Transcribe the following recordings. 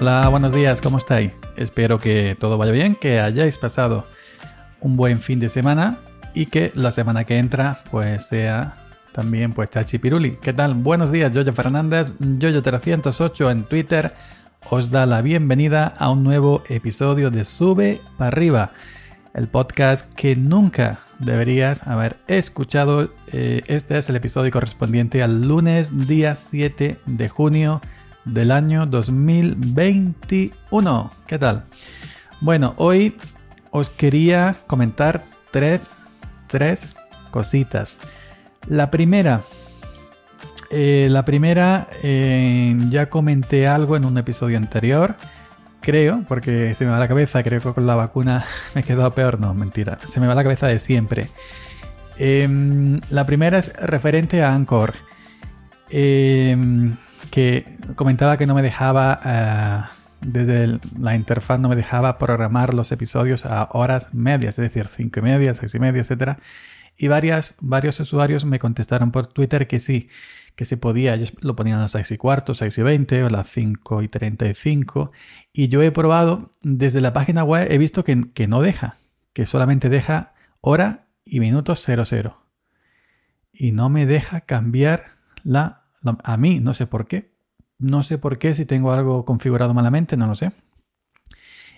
Hola, buenos días, ¿cómo estáis? Espero que todo vaya bien, que hayáis pasado un buen fin de semana y que la semana que entra pues sea también pues Chachi Piruli. ¿Qué tal? Buenos días, Yoyo Fernández, Yoyo308 en Twitter. Os da la bienvenida a un nuevo episodio de Sube para arriba, el podcast que nunca deberías haber escuchado. Eh, este es el episodio correspondiente al lunes día 7 de junio del año 2021. ¿Qué tal? Bueno, hoy os quería comentar tres, tres cositas. La primera, eh, la primera ya comenté algo en un episodio anterior, creo, porque se me va la cabeza, creo que con la vacuna me he quedado peor, no, mentira, se me va la cabeza de siempre. Em, la primera es referente a Anchor. Que comentaba que no me dejaba, eh, desde la interfaz no me dejaba programar los episodios a horas medias, es decir, 5 y media, 6 y media, etc. Y varias, varios usuarios me contestaron por Twitter que sí, que se podía, ellos lo ponían a las 6 y cuarto, 6 y 20 o las 5 y 35. Y yo he probado desde la página web, he visto que, que no deja, que solamente deja hora y minutos 00. Y no me deja cambiar la a mí, no sé por qué. No sé por qué, si tengo algo configurado malamente, no lo sé.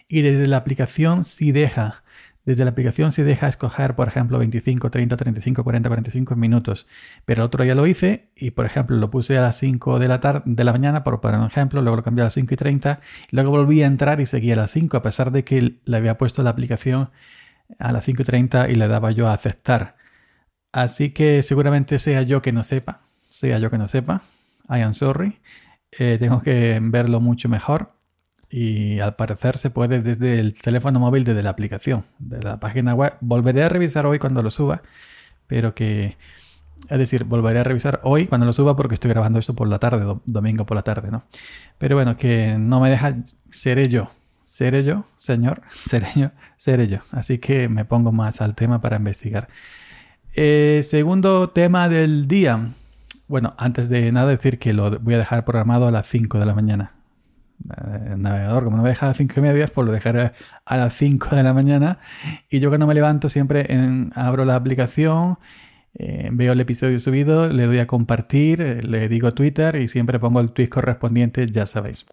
Y desde la aplicación si deja. Desde la aplicación si deja escoger, por ejemplo, 25, 30, 35, 40, 45 minutos. Pero el otro ya lo hice y, por ejemplo, lo puse a las 5 de la, tarde, de la mañana, por un ejemplo, luego lo cambié a las 5 y 30, y luego volví a entrar y seguía a las 5, a pesar de que le había puesto la aplicación a las 5 y 30 y le daba yo a aceptar. Así que seguramente sea yo que no sepa, sea yo que no sepa. I am sorry. Eh, tengo que verlo mucho mejor. Y al parecer se puede desde el teléfono móvil, desde la aplicación, de la página web. Volveré a revisar hoy cuando lo suba. Pero que. Es decir, volveré a revisar hoy cuando lo suba porque estoy grabando esto por la tarde, domingo por la tarde, ¿no? Pero bueno, que no me deja. Seré yo. Seré yo, señor. Seré yo. Seré yo. Así que me pongo más al tema para investigar. Eh, segundo tema del día. Bueno, antes de nada decir que lo voy a dejar programado a las 5 de la mañana. El navegador, como no me deja a las 5 y media, pues lo dejaré a las 5 de la mañana. Y yo cuando me levanto siempre abro la aplicación, eh, veo el episodio subido, le doy a compartir, eh, le digo Twitter y siempre pongo el tweet correspondiente, ya sabéis.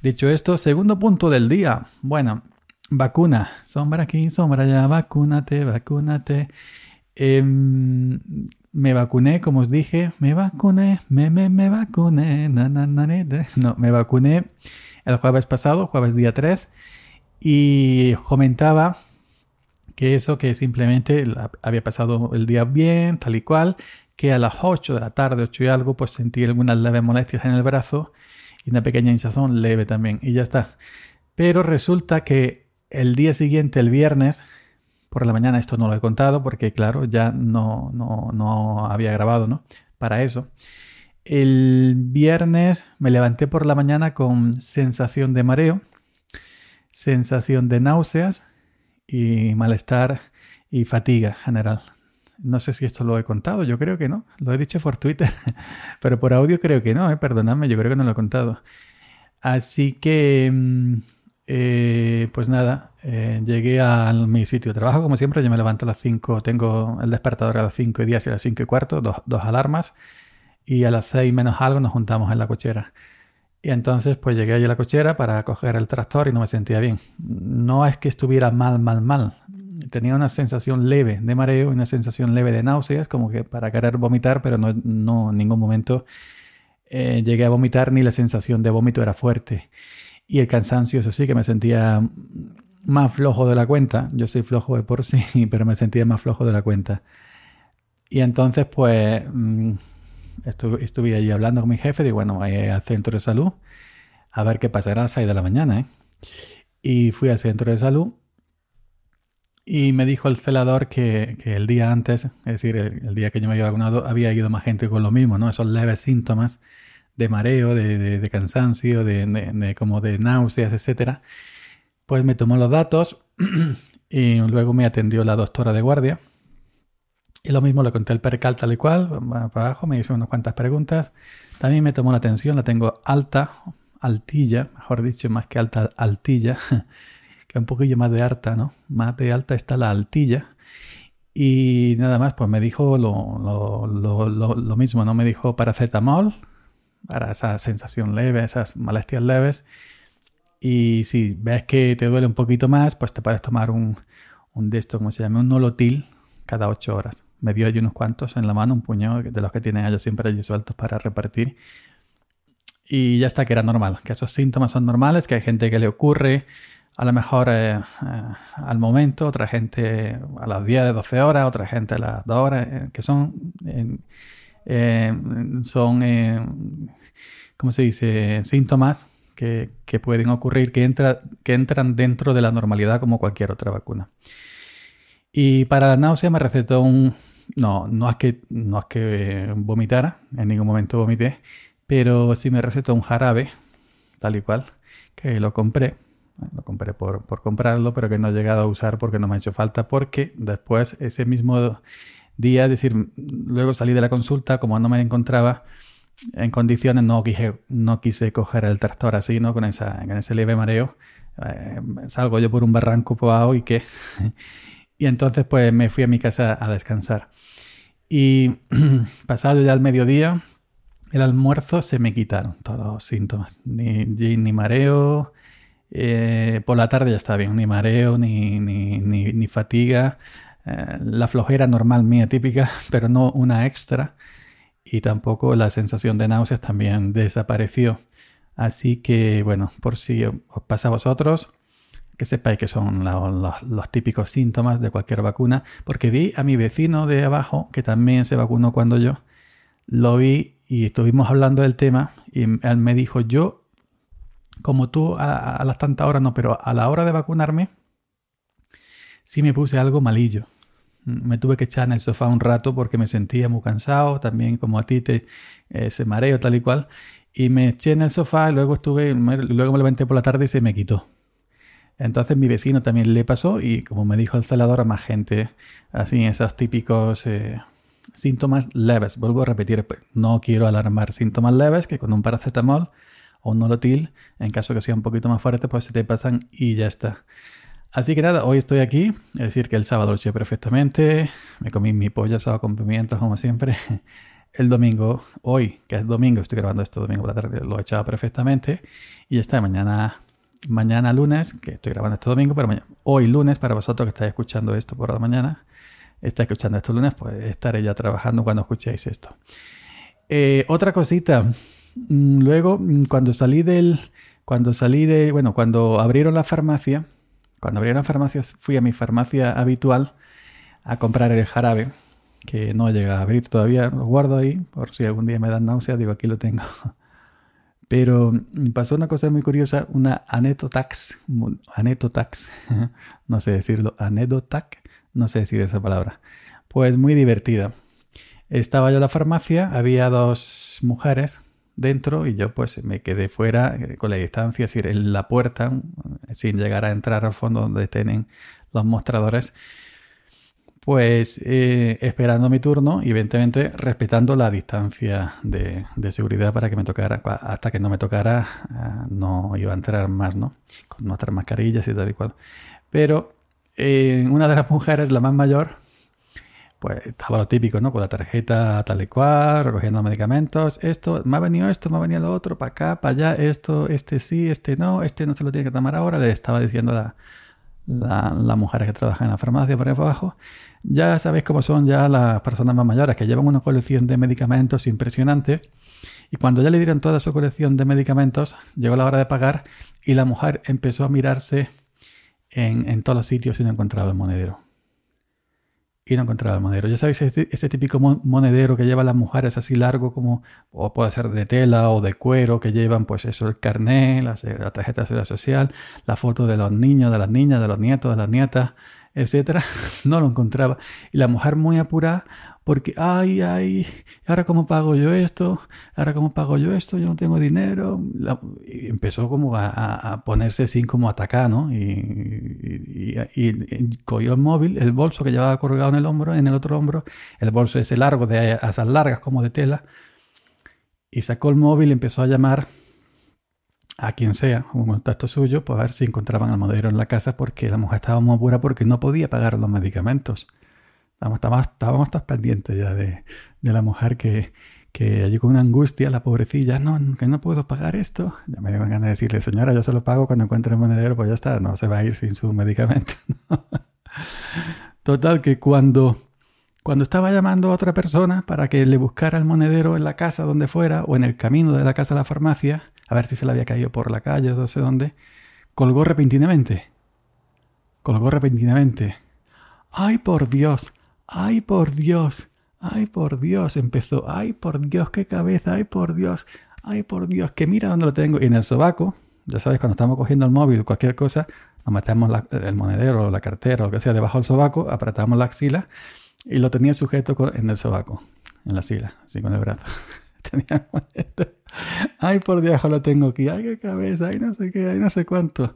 Dicho esto, segundo punto del día. Bueno, vacuna. Sombra aquí, sombra allá, vacúnate, vacúnate. Em, me vacuné, como os dije, me vacuné, me, me, me vacuné, na, na, na, no, me vacuné el jueves pasado, jueves día 3, y comentaba que eso, que simplemente había pasado el día bien, tal y cual, que a las 8 de la tarde, 8 y algo, pues sentí algunas leves molestias en el brazo y una pequeña hinchazón leve también, y ya está. Pero resulta que el día siguiente, el viernes, por la mañana esto no lo he contado porque, claro, ya no, no, había grabado, ¿no? Para eso. El viernes me levanté por la mañana con sensación de mareo, sensación de náuseas y malestar y fatiga general. No sé si esto lo he contado, yo creo que no. Lo he dicho por Twitter, pero por audio creo que no, ¿eh? perdonadme, yo creo que no lo he contado. Así que mm, eh, pues nada, eh, llegué a mi sitio de trabajo, como siempre, yo me levanto a las 5, tengo el despertador a las 5 y 10 y a las 5 y cuarto, dos, alarmas, y a las 6 menos algo nos juntamos en la cochera. Y entonces pues llegué allí a la cochera para coger el tractor y no me sentía bien. No es que estuviera mal, mal, mal. Tenía una sensación leve de mareo una sensación leve de náuseas, como que para querer vomitar, pero no, no en ningún momento eh, llegué a vomitar ni la sensación de vómito era fuerte. Y el cansancio, eso sí, que me sentía más flojo de la cuenta. Yo soy flojo de por sí, pero me sentía más flojo de la cuenta. Y entonces, pues, mm, estuve, allí hablando con mi jefe. Digo, bueno, voy al centro de salud a ver qué pasará a las 6 de la mañana. ¿eh? Y fui al centro de salud y me dijo el celador que, el día antes, es decir, el, día que yo me había vacunado, había ido más gente con lo mismo, ¿no? Esos leves síntomas de mareo, de, cansancio, de, como de náuseas, etc. Pues me tomó los datos y luego me atendió la doctora de guardia. Y lo mismo le conté el percal tal y cual, para abajo, me hizo unas cuantas preguntas. También me tomó la atención, la tengo alta, altilla, mejor dicho, más que alta altilla, que un poquillo más de alta, ¿no? Más de alta está la altilla. Y nada más, pues me dijo lo, lo mismo, ¿no? Me dijo paracetamol para esa sensación leve, esas molestias leves. Y si ves que te duele un poquito más, pues te puedes tomar un, un de esto, como se llama, un nolotil cada ocho horas. Me dio allí unos cuantos en la mano, un puñado de los que tienen ellos siempre allí sueltos para repartir. Y ya está, que era normal, que esos síntomas son normales, que hay gente que le ocurre a lo mejor eh, eh, al momento, otra gente a las 10 de 12 horas, otra gente a las 2 horas, eh, que son, son ¿cómo se dice?, síntomas que, que pueden ocurrir, que, entra, que entran dentro de la normalidad como cualquier otra vacuna. Y para la náusea me recetó un... No, no es que, no es que vomitara, en ningún momento vomité, pero sí me recetó un jarabe, tal y cual, que lo compré. Lo compré por, por comprarlo, pero que no he llegado a usar porque no me ha hecho falta, porque después ese mismo día, es decir, luego salí de la consulta, como no me encontraba en condiciones, no quise, no quise coger el tractor así, ¿no? Con, esa, con ese leve mareo. Eh, salgo yo por un barranco poao y que... y entonces pues me fui a mi casa a descansar. Y pasado ya el mediodía, el almuerzo se me quitaron todos los síntomas. Ni, ni mareo, eh, por la tarde ya está bien, ni mareo, ni, ni, ni fatiga. Eh, la flojera normal mía típica, pero no una extra. Y tampoco la sensación de náuseas también desapareció. Así que bueno, por si os pasa a vosotros, que sepáis que son los típicos síntomas de cualquier vacuna, porque vi a mi vecino de abajo, que también se vacunó cuando yo, lo vi y estuvimos hablando del tema y él me dijo, yo, como tú a, las tantas horas no, pero a la hora de vacunarme, sí me puse algo malillo. Me tuve que echar en el sofá un rato porque me sentía muy cansado, también como a ti te ese mareo tal y cual. Y me eché en el sofá luego estuve, luego me levanté por la tarde y se me quitó. Entonces mi vecino también le pasó y como me dijo el celador a más gente, así esos típicos eh, Síntomas leves. Vuelvo a repetir, pues, no quiero alarmar síntomas leves que con un paracetamol o un nolotil, en caso que sea un poquito más fuerte, pues se te pasan y ya está. Así que nada, hoy estoy aquí, es decir, que el sábado lo eché perfectamente, me comí mi pollo asado con pimientos como siempre. El domingo, hoy, que es domingo, estoy grabando esto domingo por la tarde, lo he echado perfectamente y ya está, mañana mañana lunes, que estoy grabando este domingo, pero hoy lunes, para vosotros que estáis escuchando esto por la mañana, está escuchando esto lunes, pues estaré ya trabajando cuando escuchéis esto. Eh, otra cosita, mm, luego mm, cuando salí del, cuando salí de, bueno, cuando abrieron la farmacia, cuando abrieron la farmacia fui a mi farmacia habitual a comprar el jarabe, que no llega a abrir todavía, lo guardo ahí por si algún día me dan náuseas, digo aquí lo tengo. Pero mm, pasó una cosa muy curiosa, una anetotax, anetotax, no sé decirlo, anetotax, no sé decir esa palabra. Pues muy divertida. Estaba yo en la farmacia, había dos mujeres dentro y yo pues me quedé fuera eh, con la distancia, es decir, en la puerta, sin llegar a entrar al fondo donde tienen los mostradores, pues eh, esperando mi turno y evidentemente respetando la distancia de, seguridad para que me tocara, hasta que no me tocara, ah, no iba a entrar más, ¿no? Con nuestras mascarillas y tal y cual. Pero una de las mujeres, la más mayor, pues estaba lo típico, ¿no? Con la tarjeta tal y cual, recogiendo medicamentos. Esto, me ha venido esto, me ha venido lo otro, para acá, para allá, esto, este sí, este no, este no se lo tiene que tomar ahora. Le estaba diciendo la, la, mujer que trabaja en la farmacia por ahí abajo. Ya sabéis cómo son ya las personas más mayores, que llevan una colección de medicamentos impresionante. Y cuando ya le dieron toda su colección de medicamentos, llegó la hora de pagar y la mujer empezó a mirarse en, todos los sitios y no encontraba el monedero. Y no encontraba el monedero. Ya sabéis, ese, típico monedero que llevan las mujeres así largo como, o puede ser de tela o de cuero, que llevan pues eso, el carnet, la, la tarjeta de seguridad social, la foto de los niños, de las niñas, de los nietos, de las nietas, etcétera, no lo encontraba. Y la mujer muy apurada, porque, ay, ay, ahora cómo pago yo esto, ahora cómo pago yo esto, yo no tengo dinero. y empezó como a, ponerse así como atacar, ¿no? Y, y, cogió el móvil, el bolso que llevaba colgado en el hombro, en el otro hombro, el bolso ese largo, de asas largas como de tela, y sacó el móvil y empezó a llamar a quien sea, un contacto suyo, pues a ver si encontraban al monedero en la casa porque la mujer estaba muy apura porque no podía pagar los medicamentos. Estábamos, estábamos, pendientes ya de, la mujer que, que allí con una angustia, la pobrecilla, no, que no puedo pagar esto. Ya me iban ganas de decirle, señora, yo se lo pago cuando encuentre el monedero, pues ya está, no se va a ir sin su medicamento. Total, que cuando, cuando estaba llamando a otra persona para que le buscara el monedero en la casa donde fuera o en el camino de la casa a la farmacia, a ver si se le había caído por la calle o no sé dónde, colgó repentinamente. Colgó repentinamente. ¡Ay, por Dios! ¡Ay, por Dios! ¡Ay, por Dios! Empezó. ¡Ay, por Dios! ¡Qué cabeza! ¡Ay, por Dios! ¡Ay, por Dios! Que mira dónde lo tengo. Y en el sobaco, ya sabes, cuando estamos cogiendo el móvil o cualquier cosa, nos metemos el monedero, la cartera o lo que sea debajo del sobaco, apretamos la axila y lo tenía sujeto en el sobaco, en la sila, así con el brazo. tenía Ay, por Dios, lo tengo aquí. Ay, qué cabeza, ay, no sé qué, ay, no sé cuánto.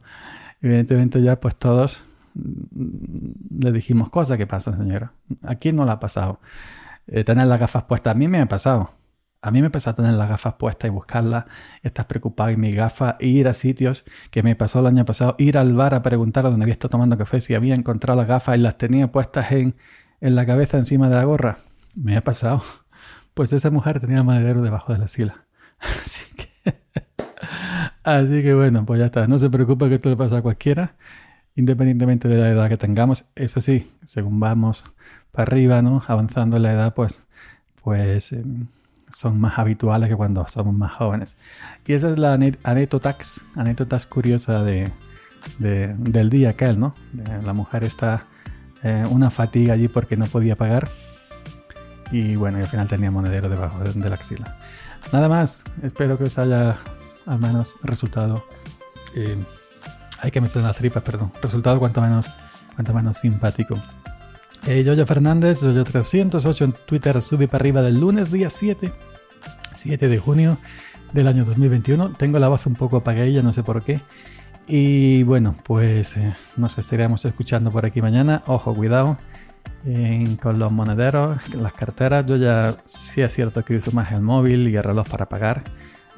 Evidentemente ya pues todos mm, le dijimos, cosa que pasa, señora. ¿A quién no le ha pasado? Eh, tener las gafas puestas. A mí me ha pasado. A mí me pasado tener las gafas puestas y buscarlas, estás preocupado en mis gafas, e ir a sitios que me pasó el año pasado, ir al bar a preguntar a donde había estado tomando café si había encontrado las gafas y las tenía puestas en, en la cabeza encima de la gorra. Me ha pasado. Pues esa mujer tenía madero debajo de la sila. Así que, así que bueno, pues ya está. No se preocupe que esto le pasa a cualquiera, independientemente de la edad que tengamos. Eso sí, según vamos para arriba, ¿no? Avanzando en la edad, pues, pues em, son más habituales que cuando somos más jóvenes. Y esa es la anécdotas, anécdotas curiosa de, del día aquel, ¿no? La mujer está eh, una fatiga allí porque no podía pagar. Y bueno, y al final tenía monedero debajo de la axila. Nada más, espero que os haya al menos resultado. Eh, hay que mencionar las tripas, perdón. Resultado cuanto menos, cuanto menos simpático. Eh, Yoyo Fernández, Yoyo308 en Twitter, sube para arriba del lunes, día 7, 7 de junio del año 2021. Tengo la voz un poco apagadilla, no sé por qué. Y bueno, pues eh, nos estaremos escuchando por aquí mañana. Ojo, cuidado con los monederos, las carteras, yo ya sí es cierto que uso más el móvil y el reloj para pagar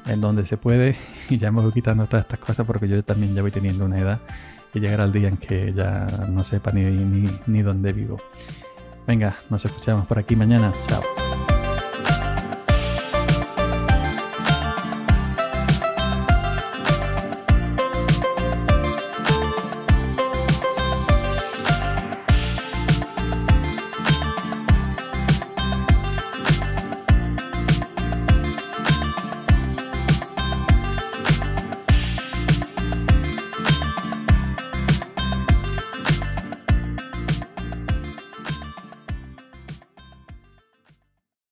en donde se puede y ya me voy quitando todas estas cosas porque yo también ya voy teniendo una edad y llegará el día en que ya no sepa ni, ni, ni dónde vivo. Venga, nos escuchamos por aquí mañana. Chao.